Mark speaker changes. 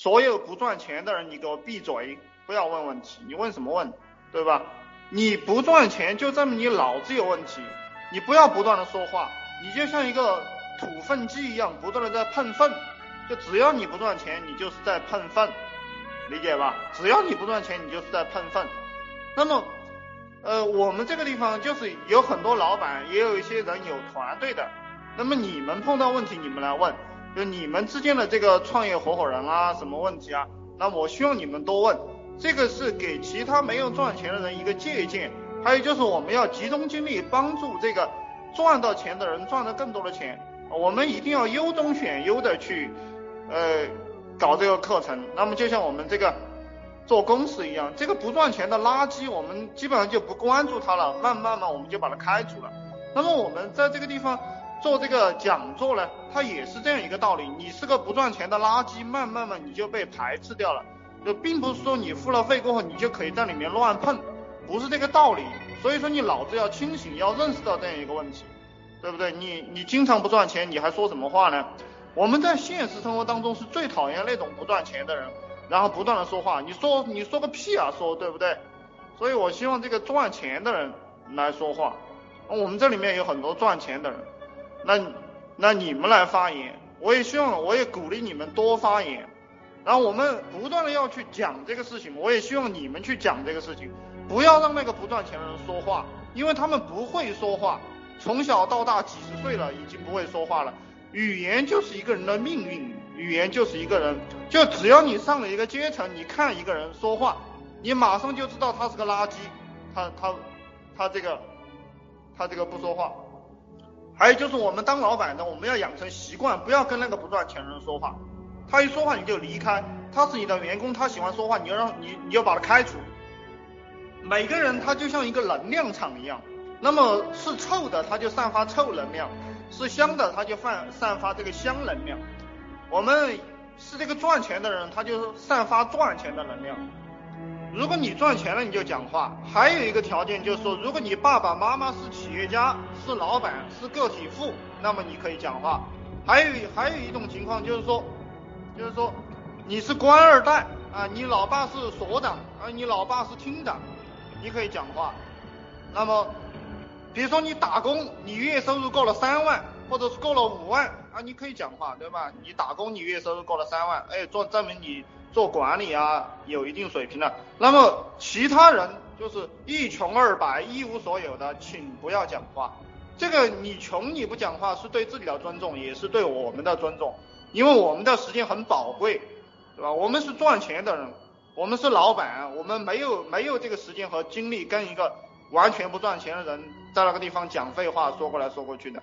Speaker 1: 所有不赚钱的人，你给我闭嘴，不要问问题，你问什么问，对吧？你不赚钱就证明你脑子有问题，你不要不断的说话，你就像一个土粪机一样，不断的在碰粪，就只要你不赚钱，你就是在碰粪，理解吧？只要你不赚钱，你就是在碰粪。那么。呃，我们这个地方就是有很多老板，也有一些人有团队的。那么你们碰到问题，你们来问，就你们之间的这个创业合伙人啊，什么问题啊？那我希望你们多问，这个是给其他没有赚钱的人一个借鉴。还有就是我们要集中精力帮助这个赚到钱的人赚到更多的钱。我们一定要优中选优的去呃搞这个课程。那么就像我们这个。做公司一样，这个不赚钱的垃圾，我们基本上就不关注它了，慢慢慢我们就把它开除了。那么我们在这个地方做这个讲座呢，它也是这样一个道理。你是个不赚钱的垃圾，慢慢慢你就被排斥掉了。就并不是说你付了费过后，你就可以在里面乱碰，不是这个道理。所以说你脑子要清醒，要认识到这样一个问题，对不对？你你经常不赚钱，你还说什么话呢？我们在现实生活当中是最讨厌那种不赚钱的人。然后不断的说话，你说你说个屁啊，说对不对？所以我希望这个赚钱的人来说话。我们这里面有很多赚钱的人，那那你们来发言，我也希望我也鼓励你们多发言。然后我们不断的要去讲这个事情，我也希望你们去讲这个事情，不要让那个不赚钱的人说话，因为他们不会说话，从小到大几十岁了，已经不会说话了。语言就是一个人的命运，语言就是一个人，就只要你上了一个阶层，你看一个人说话，你马上就知道他是个垃圾，他他他这个他这个不说话。还有就是我们当老板的，我们要养成习惯，不要跟那个不赚钱人说话，他一说话你就离开，他是你的员工，他喜欢说话，你要让你你要把他开除。每个人他就像一个能量场一样，那么是臭的，他就散发臭能量。是香的，它就散散发这个香能量。我们是这个赚钱的人，他就散发赚钱的能量。如果你赚钱了，你就讲话。还有一个条件就是说，如果你爸爸妈妈是企业家、是老板、是个体户，那么你可以讲话。还有还有一种情况就是说，就是说你是官二代啊，你老爸是所长啊，你老爸是厅长，你可以讲话。那么。比如说你打工，你月收入够了三万，或者是够了五万啊，你可以讲话，对吧？你打工，你月收入够了三万，哎，做证明你做管理啊有一定水平的。那么其他人就是一穷二白一无所有的，请不要讲话。这个你穷你不讲话是对自己的尊重，也是对我们的尊重，因为我们的时间很宝贵，对吧？我们是赚钱的人，我们是老板，我们没有没有这个时间和精力跟一个。完全不赚钱的人，在那个地方讲废话，说过来说过去的。